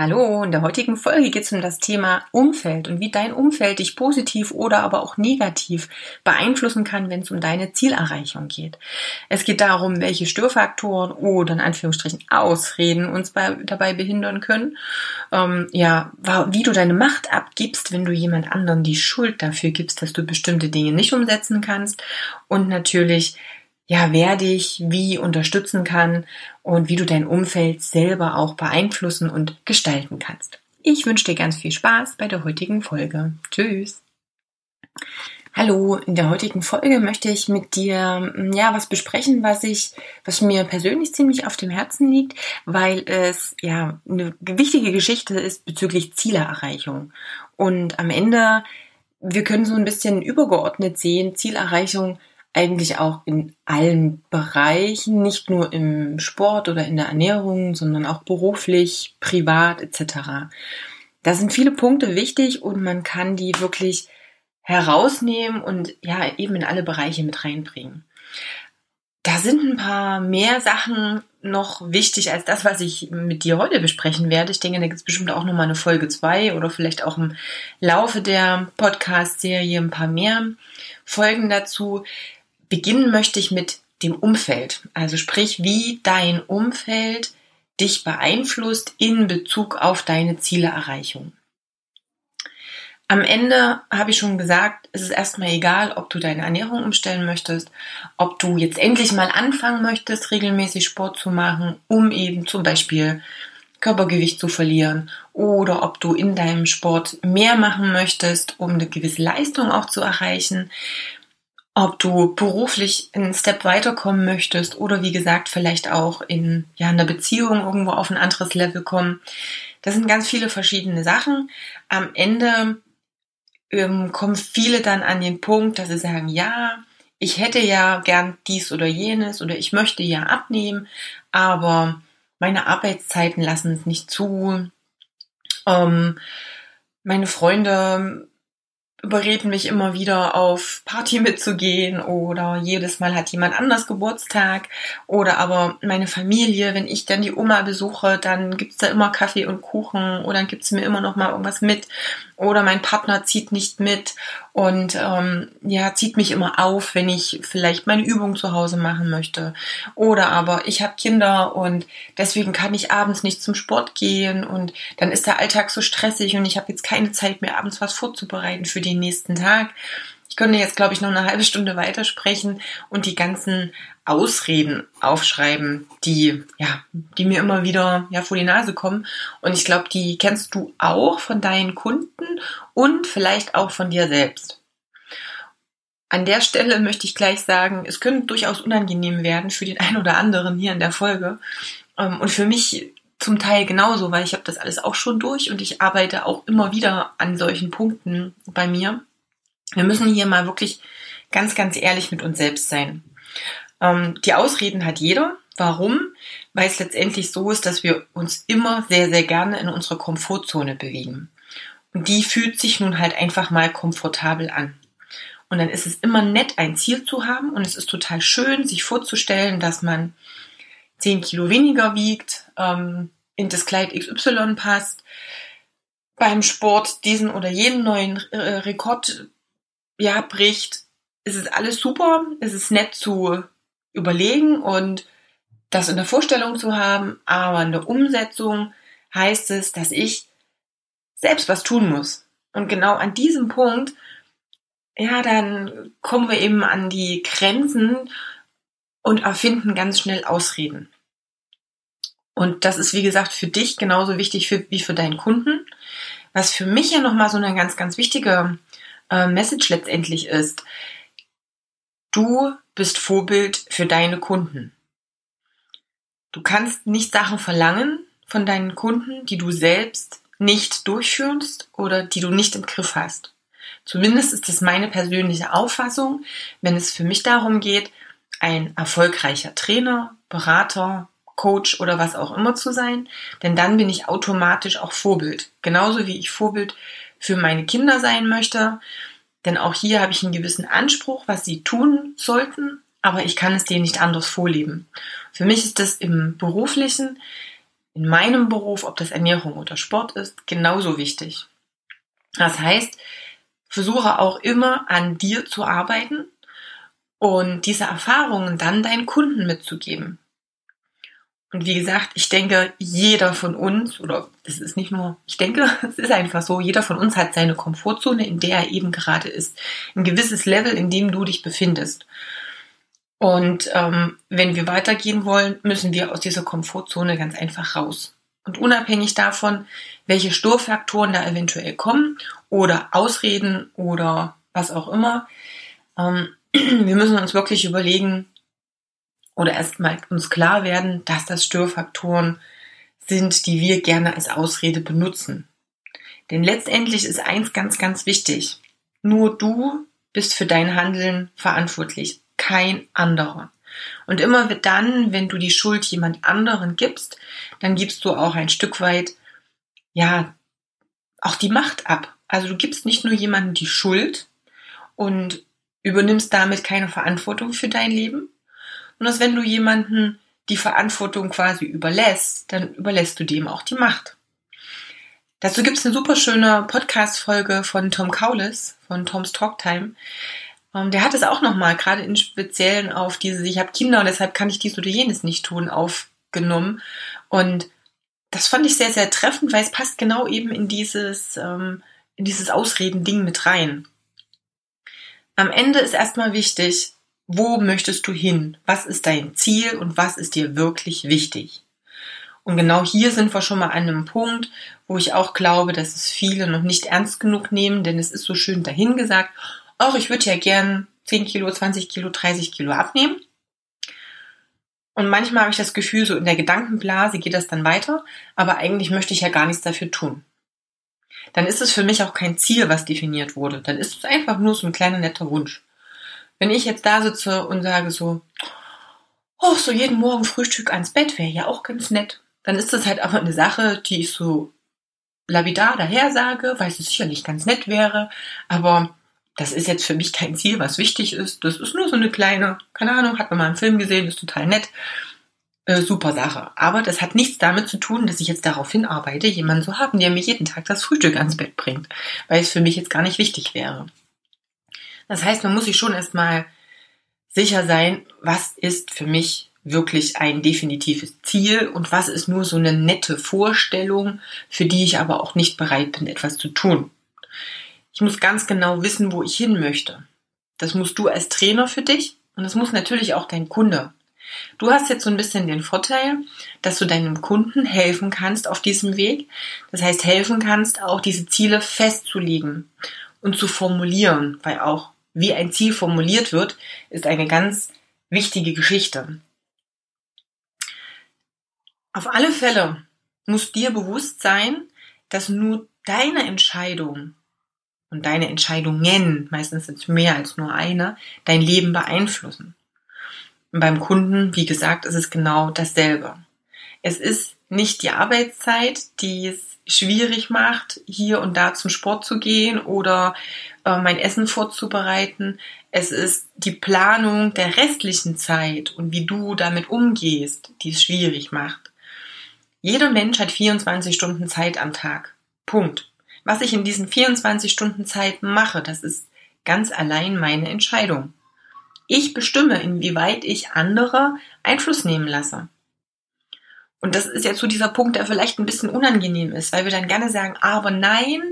Hallo, in der heutigen Folge geht es um das Thema Umfeld und wie dein Umfeld dich positiv oder aber auch negativ beeinflussen kann, wenn es um deine Zielerreichung geht. Es geht darum, welche Störfaktoren oder in Anführungsstrichen Ausreden uns bei, dabei behindern können. Ähm, ja, wie du deine Macht abgibst, wenn du jemand anderen die Schuld dafür gibst, dass du bestimmte Dinge nicht umsetzen kannst und natürlich ja, wer dich wie unterstützen kann und wie du dein Umfeld selber auch beeinflussen und gestalten kannst. Ich wünsche dir ganz viel Spaß bei der heutigen Folge. Tschüss. Hallo, in der heutigen Folge möchte ich mit dir mm, ja was besprechen, was ich, was mir persönlich ziemlich auf dem Herzen liegt, weil es ja eine wichtige Geschichte ist bezüglich Zielerreichung. Und am Ende, wir können so ein bisschen übergeordnet sehen, Zielerreichung eigentlich auch in allen Bereichen, nicht nur im Sport oder in der Ernährung, sondern auch beruflich, privat etc. Da sind viele Punkte wichtig und man kann die wirklich herausnehmen und ja eben in alle Bereiche mit reinbringen. Da sind ein paar mehr Sachen noch wichtig als das, was ich mit dir heute besprechen werde. Ich denke, da gibt es bestimmt auch nochmal eine Folge 2 oder vielleicht auch im Laufe der Podcast-Serie ein paar mehr Folgen dazu. Beginnen möchte ich mit dem Umfeld. Also sprich, wie dein Umfeld dich beeinflusst in Bezug auf deine Zielerreichung. Am Ende habe ich schon gesagt, es ist erstmal egal, ob du deine Ernährung umstellen möchtest, ob du jetzt endlich mal anfangen möchtest, regelmäßig Sport zu machen, um eben zum Beispiel Körpergewicht zu verlieren oder ob du in deinem Sport mehr machen möchtest, um eine gewisse Leistung auch zu erreichen ob du beruflich einen Step weiterkommen möchtest oder wie gesagt vielleicht auch in ja in der Beziehung irgendwo auf ein anderes Level kommen. Das sind ganz viele verschiedene Sachen. Am Ende ähm, kommen viele dann an den Punkt, dass sie sagen, ja, ich hätte ja gern dies oder jenes oder ich möchte ja abnehmen, aber meine Arbeitszeiten lassen es nicht zu. Ähm, meine Freunde überreden mich immer wieder auf Party mitzugehen oder jedes Mal hat jemand anders Geburtstag. Oder aber meine Familie, wenn ich dann die Oma besuche, dann gibt's da immer Kaffee und Kuchen oder dann gibt's mir immer noch mal irgendwas mit. Oder mein Partner zieht nicht mit und ähm, ja zieht mich immer auf, wenn ich vielleicht meine Übung zu Hause machen möchte oder aber ich habe Kinder und deswegen kann ich abends nicht zum Sport gehen und dann ist der Alltag so stressig und ich habe jetzt keine Zeit mehr abends was vorzubereiten für den nächsten Tag. Könnte jetzt, glaube ich, noch eine halbe Stunde weitersprechen und die ganzen Ausreden aufschreiben, die, ja, die mir immer wieder, ja, vor die Nase kommen. Und ich glaube, die kennst du auch von deinen Kunden und vielleicht auch von dir selbst. An der Stelle möchte ich gleich sagen, es könnte durchaus unangenehm werden für den einen oder anderen hier in der Folge. Ähm, und für mich zum Teil genauso, weil ich habe das alles auch schon durch und ich arbeite auch immer wieder an solchen Punkten bei mir. Wir müssen hier mal wirklich ganz, ganz ehrlich mit uns selbst sein. Ähm, die Ausreden hat jeder. Warum? Weil es letztendlich so ist, dass wir uns immer sehr, sehr gerne in unserer Komfortzone bewegen. Und die fühlt sich nun halt einfach mal komfortabel an. Und dann ist es immer nett, ein Ziel zu haben und es ist total schön, sich vorzustellen, dass man 10 Kilo weniger wiegt, ähm, in das Kleid XY passt, beim Sport diesen oder jenen neuen äh, Rekord ja, bricht, es ist alles super, es ist nett zu überlegen und das in der Vorstellung zu haben, aber in der Umsetzung heißt es, dass ich selbst was tun muss. Und genau an diesem Punkt, ja, dann kommen wir eben an die Grenzen und erfinden ganz schnell Ausreden. Und das ist, wie gesagt, für dich genauso wichtig für, wie für deinen Kunden. Was für mich ja nochmal so eine ganz, ganz wichtige äh, Message letztendlich ist, du bist Vorbild für deine Kunden. Du kannst nicht Sachen verlangen von deinen Kunden, die du selbst nicht durchführst oder die du nicht im Griff hast. Zumindest ist das meine persönliche Auffassung, wenn es für mich darum geht, ein erfolgreicher Trainer, Berater, Coach oder was auch immer zu sein, denn dann bin ich automatisch auch Vorbild. Genauso wie ich Vorbild für meine Kinder sein möchte, denn auch hier habe ich einen gewissen Anspruch, was sie tun sollten, aber ich kann es denen nicht anders vorleben. Für mich ist das im beruflichen, in meinem Beruf, ob das Ernährung oder Sport ist, genauso wichtig. Das heißt, versuche auch immer an dir zu arbeiten und diese Erfahrungen dann deinen Kunden mitzugeben. Und wie gesagt, ich denke, jeder von uns, oder es ist nicht nur, ich denke, es ist einfach so, jeder von uns hat seine Komfortzone, in der er eben gerade ist. Ein gewisses Level, in dem du dich befindest. Und ähm, wenn wir weitergehen wollen, müssen wir aus dieser Komfortzone ganz einfach raus. Und unabhängig davon, welche Störfaktoren da eventuell kommen oder Ausreden oder was auch immer, ähm, wir müssen uns wirklich überlegen, oder erstmal uns klar werden, dass das Störfaktoren sind, die wir gerne als Ausrede benutzen. Denn letztendlich ist eins ganz, ganz wichtig. Nur du bist für dein Handeln verantwortlich, kein anderer. Und immer dann, wenn du die Schuld jemand anderen gibst, dann gibst du auch ein Stück weit, ja, auch die Macht ab. Also du gibst nicht nur jemandem die Schuld und übernimmst damit keine Verantwortung für dein Leben, und dass wenn du jemanden die Verantwortung quasi überlässt, dann überlässt du dem auch die Macht. Dazu gibt es eine super schöne Podcast-Folge von Tom Kaulis, von Tom's Talktime. Ähm, der hat es auch nochmal, gerade in Speziellen auf diese, ich habe Kinder und deshalb kann ich dies oder jenes nicht tun, aufgenommen. Und das fand ich sehr, sehr treffend, weil es passt genau eben in dieses, ähm, in dieses Ausreden-Ding mit rein. Am Ende ist erstmal wichtig, wo möchtest du hin? Was ist dein Ziel und was ist dir wirklich wichtig? Und genau hier sind wir schon mal an einem Punkt, wo ich auch glaube, dass es viele noch nicht ernst genug nehmen, denn es ist so schön dahingesagt, auch ich würde ja gern 10 Kilo, 20 Kilo, 30 Kilo abnehmen. Und manchmal habe ich das Gefühl, so in der Gedankenblase geht das dann weiter, aber eigentlich möchte ich ja gar nichts dafür tun. Dann ist es für mich auch kein Ziel, was definiert wurde. Dann ist es einfach nur so ein kleiner netter Wunsch. Wenn ich jetzt da sitze und sage so, oh, so jeden Morgen Frühstück ans Bett wäre ja auch ganz nett, dann ist das halt aber eine Sache, die ich so lapidar daher sage, weil es sicherlich ganz nett wäre, aber das ist jetzt für mich kein Ziel, was wichtig ist. Das ist nur so eine kleine, keine Ahnung, hat man mal einen Film gesehen, ist total nett. Äh, super Sache. Aber das hat nichts damit zu tun, dass ich jetzt darauf hinarbeite, jemanden zu haben, der mir jeden Tag das Frühstück ans Bett bringt, weil es für mich jetzt gar nicht wichtig wäre. Das heißt, man muss sich schon erstmal sicher sein, was ist für mich wirklich ein definitives Ziel und was ist nur so eine nette Vorstellung, für die ich aber auch nicht bereit bin, etwas zu tun. Ich muss ganz genau wissen, wo ich hin möchte. Das musst du als Trainer für dich und das muss natürlich auch dein Kunde. Du hast jetzt so ein bisschen den Vorteil, dass du deinem Kunden helfen kannst auf diesem Weg. Das heißt, helfen kannst, auch diese Ziele festzulegen und zu formulieren, weil auch wie ein Ziel formuliert wird, ist eine ganz wichtige Geschichte. Auf alle Fälle muss dir bewusst sein, dass nur deine Entscheidung und deine Entscheidungen, meistens sind es mehr als nur eine, dein Leben beeinflussen. Und beim Kunden, wie gesagt, ist es genau dasselbe. Es ist nicht die Arbeitszeit, die es schwierig macht, hier und da zum Sport zu gehen oder äh, mein Essen vorzubereiten. Es ist die Planung der restlichen Zeit und wie du damit umgehst, die es schwierig macht. Jeder Mensch hat 24 Stunden Zeit am Tag. Punkt. Was ich in diesen 24 Stunden Zeit mache, das ist ganz allein meine Entscheidung. Ich bestimme, inwieweit ich andere Einfluss nehmen lasse. Und das ist jetzt so dieser Punkt, der vielleicht ein bisschen unangenehm ist, weil wir dann gerne sagen, aber nein,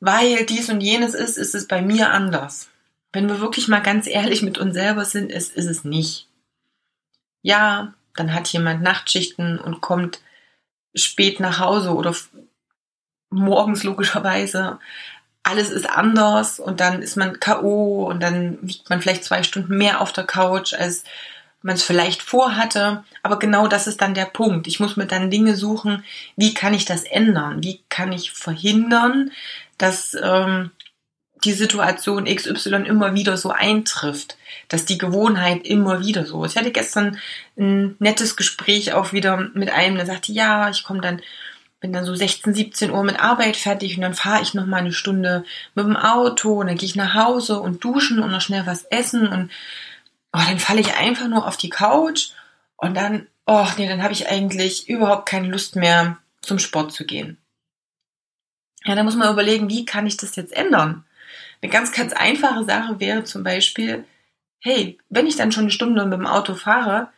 weil dies und jenes ist, ist es bei mir anders. Wenn wir wirklich mal ganz ehrlich mit uns selber sind, ist, ist es nicht. Ja, dann hat jemand Nachtschichten und kommt spät nach Hause oder morgens logischerweise. Alles ist anders und dann ist man K.O. und dann wiegt man vielleicht zwei Stunden mehr auf der Couch, als man es vielleicht vorhatte. Aber genau das ist dann der Punkt. Ich muss mir dann Dinge suchen, wie kann ich das ändern? Wie kann ich verhindern, dass ähm, die Situation XY immer wieder so eintrifft, dass die Gewohnheit immer wieder so ist. Ich hatte gestern ein nettes Gespräch auch wieder mit einem, der sagte, ja, ich komme dann, bin dann so 16, 17 Uhr mit Arbeit fertig und dann fahre ich noch mal eine Stunde mit dem Auto und dann gehe ich nach Hause und duschen und noch schnell was essen und oh, dann falle ich einfach nur auf die Couch und dann, oh nee, dann habe ich eigentlich überhaupt keine Lust mehr zum Sport zu gehen. Ja, da muss man überlegen, wie kann ich das jetzt ändern? Eine ganz, ganz einfache Sache wäre zum Beispiel, hey, wenn ich dann schon eine Stunde mit dem Auto fahre,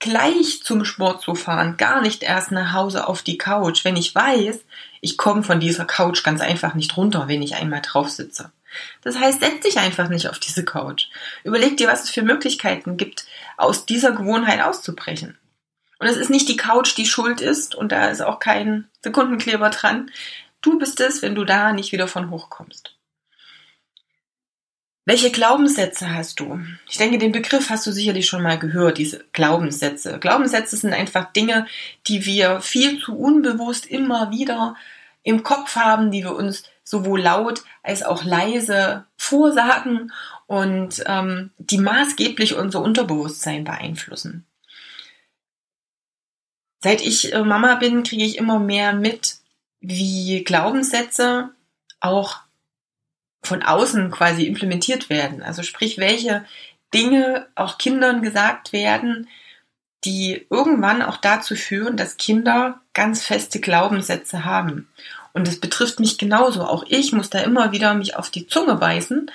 gleich zum Sport zu fahren, gar nicht erst nach Hause auf die Couch, wenn ich weiß, ich komme von dieser Couch ganz einfach nicht runter, wenn ich einmal drauf sitze. Das heißt, setz dich einfach nicht auf diese Couch. Überleg dir, was es für Möglichkeiten gibt, aus dieser Gewohnheit auszubrechen. Und es ist nicht die Couch, die schuld ist, und da ist auch kein Sekundenkleber dran. Du bist es, wenn du da nicht wieder von hochkommst. Welche Glaubenssätze hast du? Ich denke, den Begriff hast du sicherlich schon mal gehört, diese Glaubenssätze. Glaubenssätze sind einfach Dinge, die wir viel zu unbewusst immer wieder im Kopf haben, die wir uns sowohl laut als auch leise vorsagen und ähm, die maßgeblich unser Unterbewusstsein beeinflussen. Seit ich äh, Mama bin, kriege ich immer mehr mit, wie Glaubenssätze auch von außen quasi implementiert werden. Also sprich, welche Dinge auch Kindern gesagt werden, die irgendwann auch dazu führen, dass Kinder ganz feste Glaubenssätze haben. Und das betrifft mich genauso. Auch ich muss da immer wieder mich auf die Zunge beißen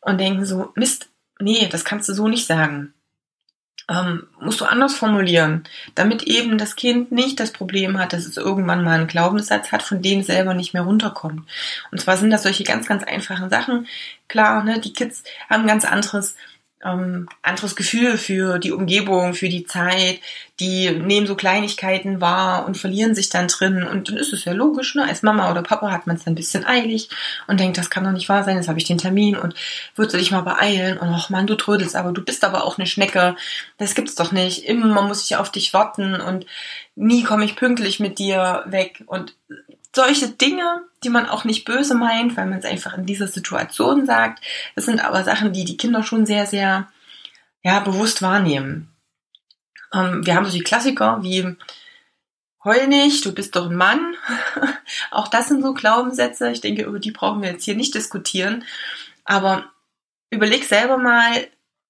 und denken so, Mist, nee, das kannst du so nicht sagen ähm, musst du anders formulieren, damit eben das Kind nicht das Problem hat, dass es irgendwann mal einen Glaubenssatz hat, von dem es selber nicht mehr runterkommt. Und zwar sind das solche ganz, ganz einfachen Sachen. Klar, ne, die Kids haben ganz anderes ähm, anderes Gefühl für die Umgebung, für die Zeit. Die nehmen so Kleinigkeiten wahr und verlieren sich dann drin. Und dann ist es ja logisch, ne? Als Mama oder Papa hat man es dann ein bisschen eilig und denkt, das kann doch nicht wahr sein, jetzt habe ich den Termin und würdest du dich mal beeilen und ach Mann, du trödelst, aber du bist aber auch eine Schnecke. Das gibt's doch nicht. Immer muss ich auf dich warten und nie komme ich pünktlich mit dir weg. Und solche Dinge, die man auch nicht böse meint, weil man es einfach in dieser Situation sagt. Das sind aber Sachen, die die Kinder schon sehr, sehr ja, bewusst wahrnehmen. Ähm, wir haben so die Klassiker wie Heul nicht, du bist doch ein Mann. auch das sind so Glaubenssätze. Ich denke, über die brauchen wir jetzt hier nicht diskutieren. Aber überleg selber mal,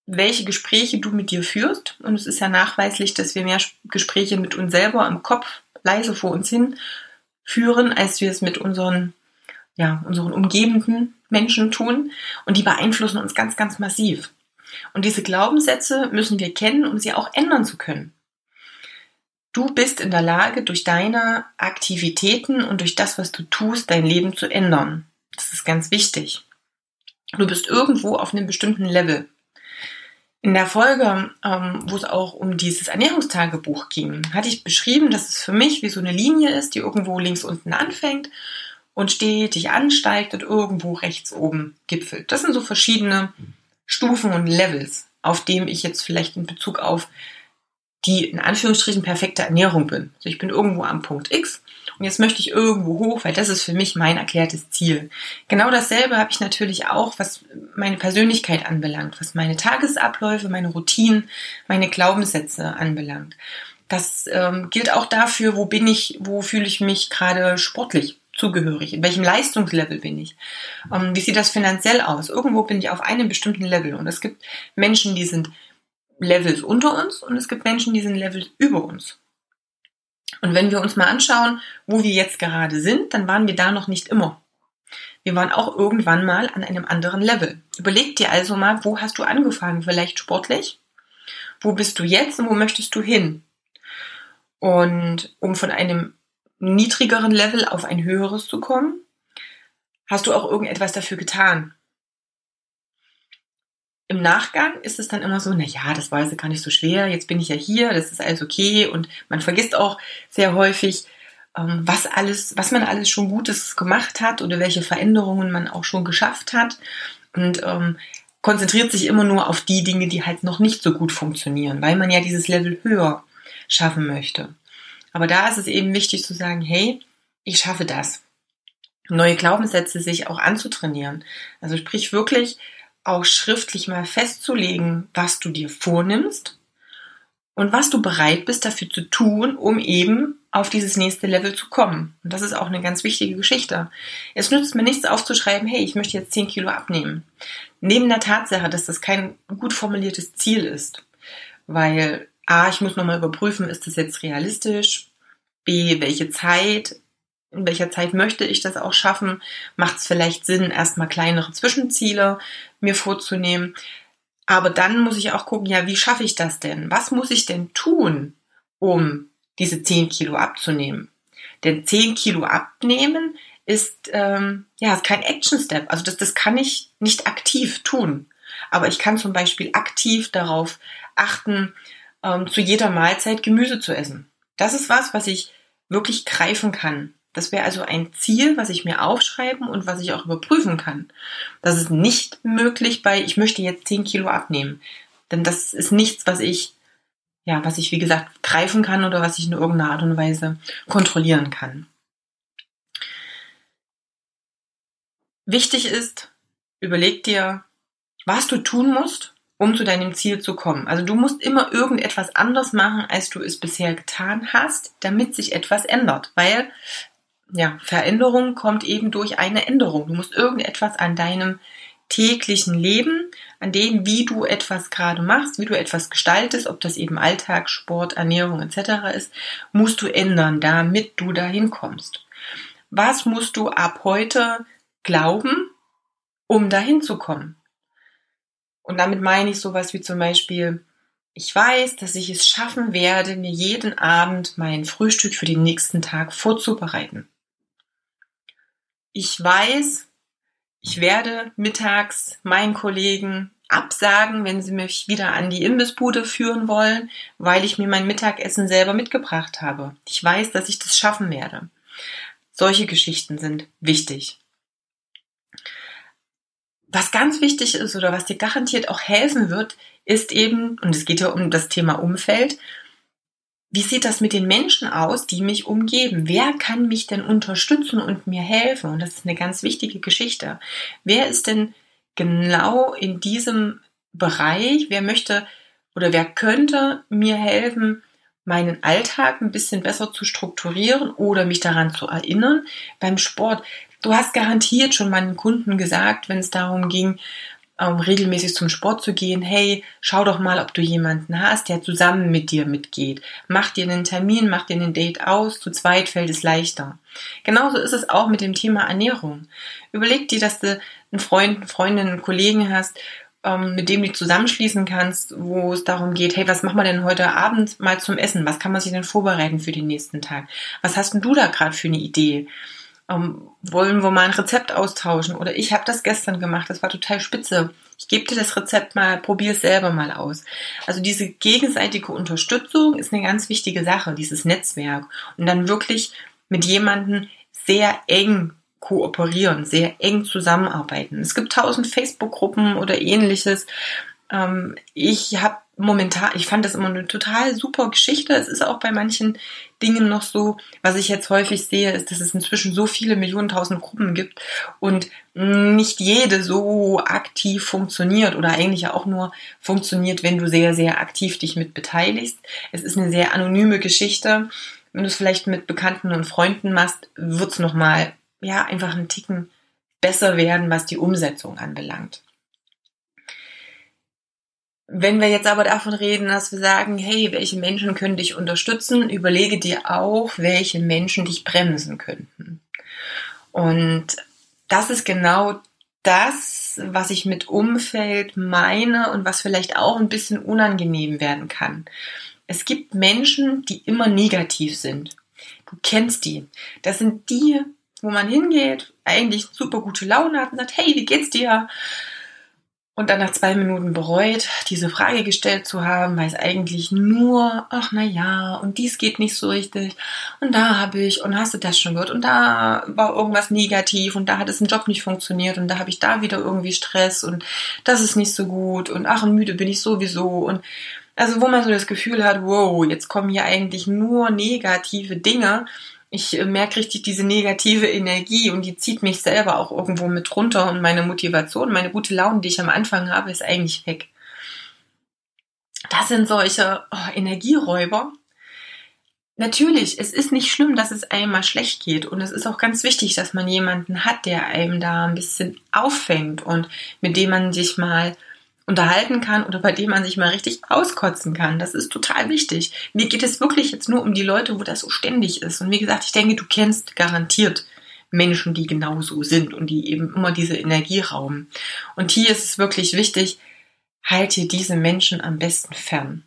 welche Gespräche du mit dir führst. Und es ist ja nachweislich, dass wir mehr Gespräche mit uns selber im Kopf leise vor uns hin führen, als wir es mit unseren, ja, unseren umgebenden Menschen tun. Und die beeinflussen uns ganz, ganz massiv. Und diese Glaubenssätze müssen wir kennen, um sie auch ändern zu können. Du bist in der Lage, durch deine Aktivitäten und durch das, was du tust, dein Leben zu ändern. Das ist ganz wichtig. Du bist irgendwo auf einem bestimmten Level. In der Folge, ähm, wo es auch um dieses Ernährungstagebuch ging, hatte ich beschrieben, dass es für mich wie so eine Linie ist, die irgendwo links unten anfängt und stetig ansteigt und irgendwo rechts oben gipfelt. Das sind so verschiedene Stufen und Levels, auf dem ich jetzt vielleicht in Bezug auf die in Anführungsstrichen perfekte Ernährung bin. Also ich bin irgendwo am Punkt X und jetzt möchte ich irgendwo hoch, weil das ist für mich mein erklärtes Ziel. Genau dasselbe habe ich natürlich auch, was meine Persönlichkeit anbelangt, was meine Tagesabläufe, meine Routinen, meine Glaubenssätze anbelangt. Das ähm, gilt auch dafür, wo bin ich, wo fühle ich mich gerade sportlich zugehörig, in welchem Leistungslevel bin ich, ähm, wie sieht das finanziell aus. Irgendwo bin ich auf einem bestimmten Level und es gibt Menschen, die sind Levels unter uns und es gibt Menschen, die sind Levels über uns. Und wenn wir uns mal anschauen, wo wir jetzt gerade sind, dann waren wir da noch nicht immer. Wir waren auch irgendwann mal an einem anderen Level. Überleg dir also mal, wo hast du angefangen? Vielleicht sportlich? Wo bist du jetzt und wo möchtest du hin? Und um von einem niedrigeren Level auf ein höheres zu kommen, hast du auch irgendetwas dafür getan im Nachgang ist es dann immer so, na ja, das war jetzt gar nicht so schwer, jetzt bin ich ja hier, das ist alles okay und man vergisst auch sehr häufig, ähm, was alles, was man alles schon Gutes gemacht hat oder welche Veränderungen man auch schon geschafft hat und ähm, konzentriert sich immer nur auf die Dinge, die halt noch nicht so gut funktionieren, weil man ja dieses Level höher schaffen möchte. Aber da ist es eben wichtig zu sagen, hey, ich schaffe das. neue Glaubenssätze sich auch anzutrainieren. Also sprich wirklich auch schriftlich mal festzulegen, was du dir vornimmst und was du bereit bist dafür zu tun, um eben auf dieses nächste Level zu kommen. Und das ist auch eine ganz wichtige Geschichte. Es nützt mir nichts aufzuschreiben, hey, ich möchte jetzt 10 Kilo abnehmen. Neben der Tatsache, dass das kein gut formuliertes Ziel ist. Weil A, ich muss nochmal überprüfen, ist das jetzt realistisch? B, welche Zeit? In welcher Zeit möchte ich das auch schaffen? Macht es vielleicht Sinn, erstmal kleinere Zwischenziele mir vorzunehmen? Aber dann muss ich auch gucken, ja, wie schaffe ich das denn? Was muss ich denn tun, um diese 10 Kilo abzunehmen? Denn 10 Kilo abnehmen ist, ähm, ja, ist kein Action Step. Also das, das kann ich nicht aktiv tun. Aber ich kann zum Beispiel aktiv darauf achten, ähm, zu jeder Mahlzeit Gemüse zu essen. Das ist was, was ich wirklich greifen kann. Das wäre also ein Ziel, was ich mir aufschreiben und was ich auch überprüfen kann. Das ist nicht möglich bei, ich möchte jetzt 10 Kilo abnehmen. Denn das ist nichts, was ich, ja, was ich, wie gesagt, greifen kann oder was ich in irgendeiner Art und Weise kontrollieren kann. Wichtig ist, überleg dir, was du tun musst, um zu deinem Ziel zu kommen. Also du musst immer irgendetwas anders machen, als du es bisher getan hast, damit sich etwas ändert. Weil ja, Veränderung kommt eben durch eine Änderung. Du musst irgendetwas an deinem täglichen Leben, an dem, wie du etwas gerade machst, wie du etwas gestaltest, ob das eben Alltag, Sport, Ernährung etc. ist, musst du ändern, damit du dahin kommst. Was musst du ab heute glauben, um dahin zu kommen? Und damit meine ich sowas wie zum Beispiel, ich weiß, dass ich es schaffen werde, mir jeden Abend mein Frühstück für den nächsten Tag vorzubereiten ich weiß, ich werde mittags meinen Kollegen absagen, wenn sie mich wieder an die Imbissbude führen wollen, weil ich mir mein Mittagessen selber mitgebracht habe. Ich weiß, dass ich das schaffen werde. Solche Geschichten sind wichtig. Was ganz wichtig ist oder was dir garantiert auch helfen wird, ist eben, und es geht ja um das Thema Umfeld, wie sieht das mit den Menschen aus, die mich umgeben? Wer kann mich denn unterstützen und mir helfen? Und das ist eine ganz wichtige Geschichte. Wer ist denn genau in diesem Bereich? Wer möchte oder wer könnte mir helfen, meinen Alltag ein bisschen besser zu strukturieren oder mich daran zu erinnern beim Sport? Du hast garantiert schon meinen Kunden gesagt, wenn es darum ging, ähm, regelmäßig zum Sport zu gehen, hey, schau doch mal, ob du jemanden hast, der zusammen mit dir mitgeht. Mach dir einen Termin, mach dir ein Date aus, zu zweit fällt es leichter. Genauso ist es auch mit dem Thema Ernährung. Überleg dir, dass du einen Freund, Freundin, einen Kollegen hast, ähm, mit dem du zusammenschließen kannst, wo es darum geht, hey, was machen wir denn heute Abend mal zum Essen? Was kann man sich denn vorbereiten für den nächsten Tag? Was hast denn du da gerade für eine Idee? Ähm, wollen wir mal ein Rezept austauschen oder ich habe das gestern gemacht, das war total spitze. Ich gebe dir das Rezept mal, probier es selber mal aus. Also diese gegenseitige Unterstützung ist eine ganz wichtige Sache, dieses Netzwerk und dann wirklich mit jemandem sehr eng kooperieren, sehr eng zusammenarbeiten. Es gibt tausend Facebook-Gruppen oder ähnliches. Ähm, ich habe momentan, ich fand das immer eine total super Geschichte. Es ist auch bei manchen Dingen noch so, was ich jetzt häufig sehe, ist, dass es inzwischen so viele Millionen tausend Gruppen gibt und nicht jede so aktiv funktioniert oder eigentlich auch nur funktioniert, wenn du sehr, sehr aktiv dich mit beteiligst. Es ist eine sehr anonyme Geschichte. Wenn du es vielleicht mit Bekannten und Freunden machst, wird es nochmal, ja, einfach einen Ticken besser werden, was die Umsetzung anbelangt. Wenn wir jetzt aber davon reden, dass wir sagen, hey, welche Menschen können dich unterstützen, überlege dir auch, welche Menschen dich bremsen könnten. Und das ist genau das, was ich mit Umfeld meine und was vielleicht auch ein bisschen unangenehm werden kann. Es gibt Menschen, die immer negativ sind. Du kennst die. Das sind die, wo man hingeht, eigentlich super gute Laune hat und sagt, hey, wie geht's dir? Und dann nach zwei Minuten bereut, diese Frage gestellt zu haben, weil es eigentlich nur, ach na ja, und dies geht nicht so richtig und da habe ich und hast du das schon gehört und da war irgendwas negativ und da hat es im Job nicht funktioniert und da habe ich da wieder irgendwie Stress und das ist nicht so gut und ach und müde bin ich sowieso und also wo man so das Gefühl hat, wow, jetzt kommen hier eigentlich nur negative Dinge ich äh, merke richtig diese negative Energie und die zieht mich selber auch irgendwo mit runter und meine Motivation, meine gute Laune, die ich am Anfang habe, ist eigentlich weg. Das sind solche oh, Energieräuber. Natürlich, es ist nicht schlimm, dass es einem mal schlecht geht und es ist auch ganz wichtig, dass man jemanden hat, der einem da ein bisschen auffängt und mit dem man sich mal unterhalten kann oder bei dem man sich mal richtig auskotzen kann. Das ist total wichtig. Mir geht es wirklich jetzt nur um die Leute, wo das so ständig ist. Und wie gesagt, ich denke, du kennst garantiert Menschen, die genauso sind und die eben immer diese Energie rauben. Und hier ist es wirklich wichtig, halt dir diese Menschen am besten fern.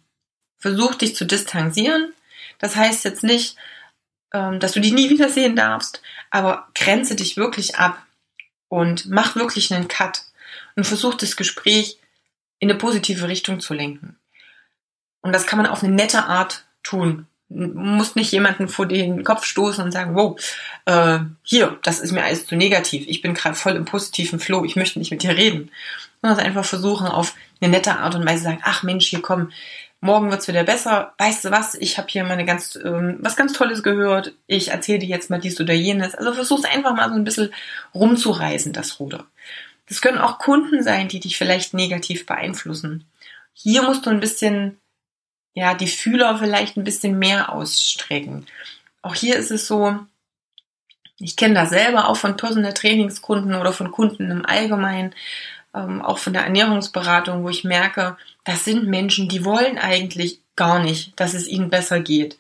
Versuch dich zu distanzieren. Das heißt jetzt nicht, ähm, dass du die nie wiedersehen darfst, aber grenze dich wirklich ab und mach wirklich einen Cut und versuch das Gespräch in eine positive Richtung zu lenken. Und das kann man auf eine nette Art tun. Du musst nicht jemanden vor den Kopf stoßen und sagen, wow, äh, hier, das ist mir alles zu negativ. Ich bin gerade voll im positiven Flow, ich möchte nicht mit dir reden. Sondern einfach versuchen, auf eine nette Art und Weise sagen, ach Mensch, hier komm, morgen wird's wieder besser. Weißt du was, ich habe hier mal eine ganz, ähm, was ganz Tolles gehört. Ich erzähle dir jetzt mal dies oder jenes. Also versuch's einfach mal so ein bisschen rumzureißen, das Ruder. Das können auch Kunden sein, die dich vielleicht negativ beeinflussen. Hier musst du ein bisschen, ja, die Fühler vielleicht ein bisschen mehr ausstrecken. Auch hier ist es so, ich kenne das selber auch von Personal Trainingskunden oder von Kunden im Allgemeinen, ähm, auch von der Ernährungsberatung, wo ich merke, das sind Menschen, die wollen eigentlich gar nicht, dass es ihnen besser geht.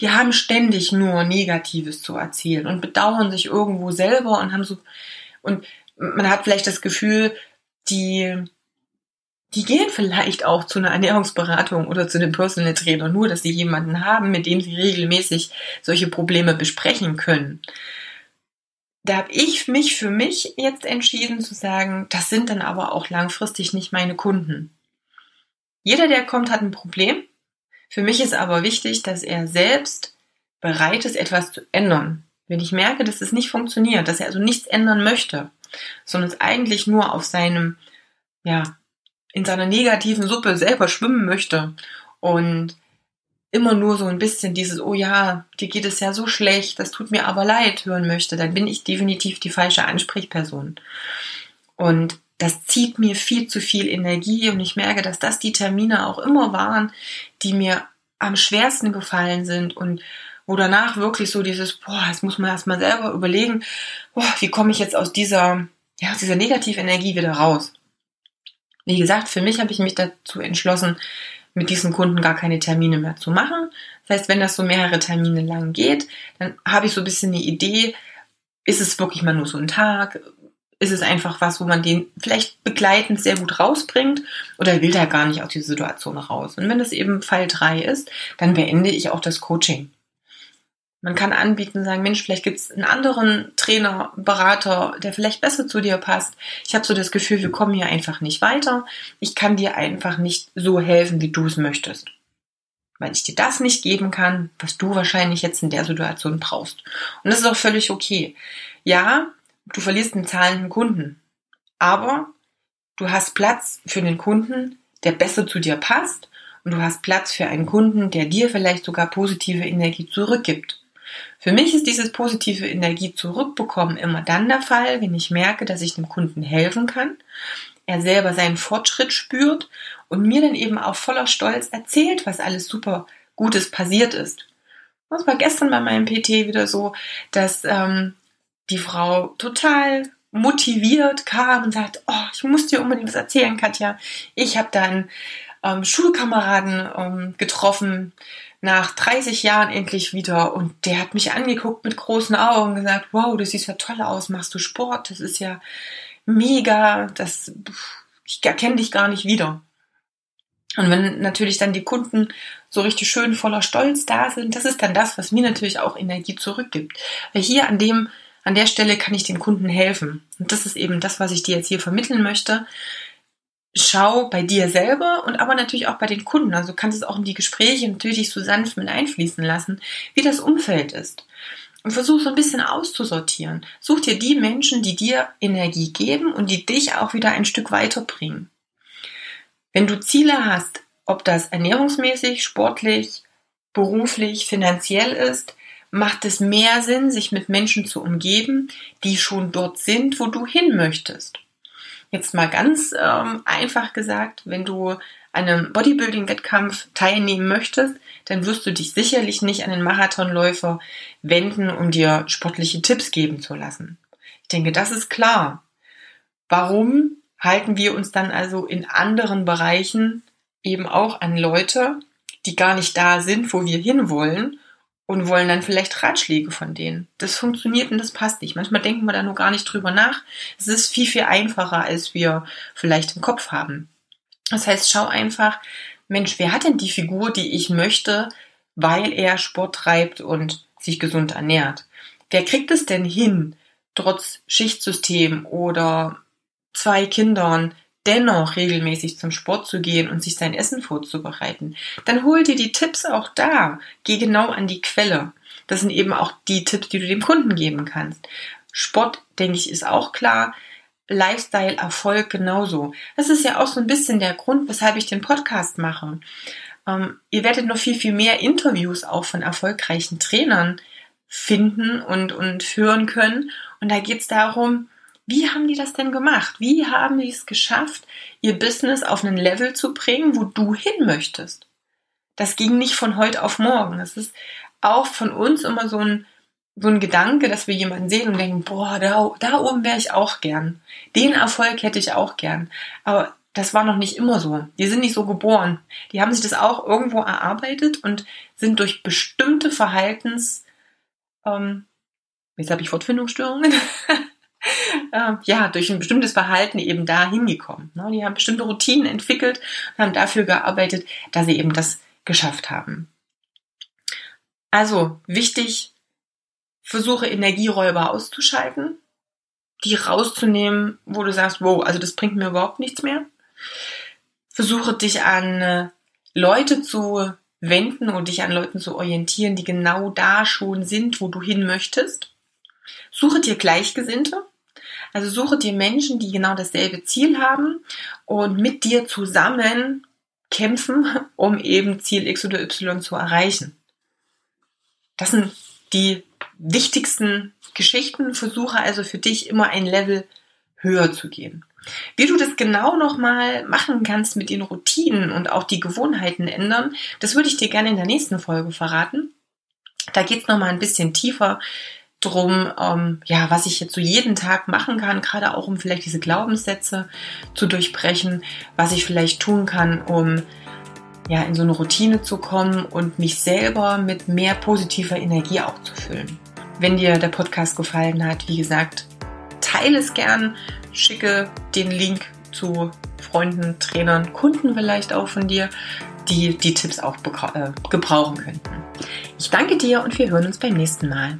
Die haben ständig nur Negatives zu erzählen und bedauern sich irgendwo selber und haben so, und man hat vielleicht das Gefühl, die, die gehen vielleicht auch zu einer Ernährungsberatung oder zu einem Personal Trainer, nur dass sie jemanden haben, mit dem sie regelmäßig solche Probleme besprechen können. Da habe ich mich für mich jetzt entschieden zu sagen, das sind dann aber auch langfristig nicht meine Kunden. Jeder, der kommt, hat ein Problem. Für mich ist aber wichtig, dass er selbst bereit ist, etwas zu ändern. Wenn ich merke, dass es nicht funktioniert, dass er also nichts ändern möchte, sondern es eigentlich nur auf seinem, ja, in seiner negativen Suppe selber schwimmen möchte und immer nur so ein bisschen dieses, oh ja, dir geht es ja so schlecht, das tut mir aber leid, hören möchte, dann bin ich definitiv die falsche Ansprechperson. Und das zieht mir viel zu viel Energie und ich merke, dass das die Termine auch immer waren, die mir am schwersten gefallen sind und wo danach wirklich so dieses, boah, jetzt muss man erstmal selber überlegen, boah, wie komme ich jetzt aus dieser, ja, aus dieser Negativenergie wieder raus. Wie gesagt, für mich habe ich mich dazu entschlossen, mit diesen Kunden gar keine Termine mehr zu machen. Das heißt, wenn das so mehrere Termine lang geht, dann habe ich so ein bisschen eine Idee, ist es wirklich mal nur so ein Tag? Ist es einfach was, wo man den vielleicht begleitend sehr gut rausbringt oder will da gar nicht aus dieser Situation raus? Und wenn das eben Fall 3 ist, dann beende ich auch das Coaching. Man kann anbieten, sagen, Mensch, vielleicht gibt es einen anderen Trainer, Berater, der vielleicht besser zu dir passt. Ich habe so das Gefühl, wir kommen hier einfach nicht weiter. Ich kann dir einfach nicht so helfen, wie du es möchtest. Weil ich dir das nicht geben kann, was du wahrscheinlich jetzt in der Situation brauchst. Und das ist auch völlig okay. Ja, du verlierst einen zahlenden Kunden. Aber du hast Platz für den Kunden, der besser zu dir passt. Und du hast Platz für einen Kunden, der dir vielleicht sogar positive Energie zurückgibt. Für mich ist dieses positive Energie zurückbekommen immer dann der Fall, wenn ich merke, dass ich dem Kunden helfen kann, er selber seinen Fortschritt spürt und mir dann eben auch voller Stolz erzählt, was alles super Gutes passiert ist. Das war gestern bei meinem PT wieder so, dass ähm, die Frau total motiviert kam und sagt, oh, ich muss dir unbedingt was erzählen, Katja. Ich habe da einen ähm, Schulkameraden ähm, getroffen, nach 30 Jahren endlich wieder und der hat mich angeguckt mit großen Augen und gesagt, wow, du siehst ja toll aus, machst du Sport, das ist ja mega, das, ich erkenne dich gar nicht wieder. Und wenn natürlich dann die Kunden so richtig schön voller Stolz da sind, das ist dann das, was mir natürlich auch Energie zurückgibt. Weil hier an dem, an der Stelle kann ich den Kunden helfen. Und das ist eben das, was ich dir jetzt hier vermitteln möchte schau bei dir selber und aber natürlich auch bei den Kunden. Also du kannst es auch in die Gespräche natürlich so sanft mit einfließen lassen, wie das Umfeld ist. Und versuch so ein bisschen auszusortieren. Such dir die Menschen, die dir Energie geben und die dich auch wieder ein Stück weiterbringen. Wenn du Ziele hast, ob das ernährungsmäßig, sportlich, beruflich, finanziell ist, macht es mehr Sinn, sich mit Menschen zu umgeben, die schon dort sind, wo du hin möchtest. Jetzt mal ganz ähm, einfach gesagt, wenn du an einem Bodybuilding-Wettkampf teilnehmen möchtest, dann wirst du dich sicherlich nicht an den Marathonläufer wenden, um dir sportliche Tipps geben zu lassen. Ich denke, das ist klar. Warum halten wir uns dann also in anderen Bereichen eben auch an Leute, die gar nicht da sind, wo wir hinwollen und wollen dann vielleicht Ratschläge von denen. Das funktioniert und das passt nicht. Manchmal denken wir da nur gar nicht drüber nach. Es ist viel, viel einfacher, als wir vielleicht im Kopf haben. Das heißt, schau einfach, Mensch, wer hat denn die Figur, die ich möchte, weil er Sport treibt und sich gesund ernährt? Wer kriegt es denn hin, trotz Schichtsystem oder zwei Kindern dennoch regelmäßig zum Sport zu gehen und sich sein Essen vorzubereiten, dann hol dir die Tipps auch da. Geh genau an die Quelle. Das sind eben auch die Tipps, die du dem Kunden geben kannst. Sport, denke ich, ist auch klar. Lifestyle, Erfolg genauso. Das ist ja auch so ein bisschen der Grund, weshalb ich den Podcast mache. Ähm, ihr werdet noch viel, viel mehr Interviews auch von erfolgreichen Trainern finden und, und hören können. Und da geht es darum, wie haben die das denn gemacht? Wie haben die es geschafft, ihr Business auf einen Level zu bringen, wo du hin möchtest? Das ging nicht von heute auf morgen. Das ist auch von uns immer so ein, so ein Gedanke, dass wir jemanden sehen und denken, boah, da, da oben wäre ich auch gern. Den Erfolg hätte ich auch gern. Aber das war noch nicht immer so. Die sind nicht so geboren. Die haben sich das auch irgendwo erarbeitet und sind durch bestimmte Verhaltens, ähm, jetzt habe ich Wortfindungsstörungen, äh, ja, durch ein bestimmtes Verhalten eben da hingekommen. Ne? Die haben bestimmte Routinen entwickelt und haben dafür gearbeitet, dass sie eben das geschafft haben. Also wichtig, versuche Energieräuber auszuschalten, die rauszunehmen, wo du sagst, wow, also das bringt mir überhaupt nichts mehr. Versuche dich an äh, Leute zu wenden und dich an Leuten zu orientieren, die genau da schon sind, wo du hin möchtest. Suche dir Gleichgesinnte, also suche dir Menschen, die genau dasselbe Ziel haben und mit dir zusammen kämpfen, um eben Ziel X oder Y zu erreichen. Das sind die wichtigsten Geschichten. Versuche also für dich immer ein Level höher zu gehen. Wie du das genau nochmal machen kannst mit den Routinen und auch die Gewohnheiten ändern, das würde ich dir gerne in der nächsten Folge verraten. Da geht es nochmal ein bisschen tiefer drum, ähm, ja, was ich jetzt so jeden Tag machen kann, gerade auch um vielleicht diese Glaubenssätze zu durchbrechen, was ich vielleicht tun kann, um ja in so eine Routine zu kommen und mich selber mit mehr positiver Energie auch zu füllen. Wenn dir der Podcast gefallen hat, wie gesagt, teile es gern, schicke den Link zu Freunden, Trainern, Kunden vielleicht auch von dir, die die Tipps auch äh, gebrauchen könnten. Ich danke dir und wir hören uns beim nächsten Mal.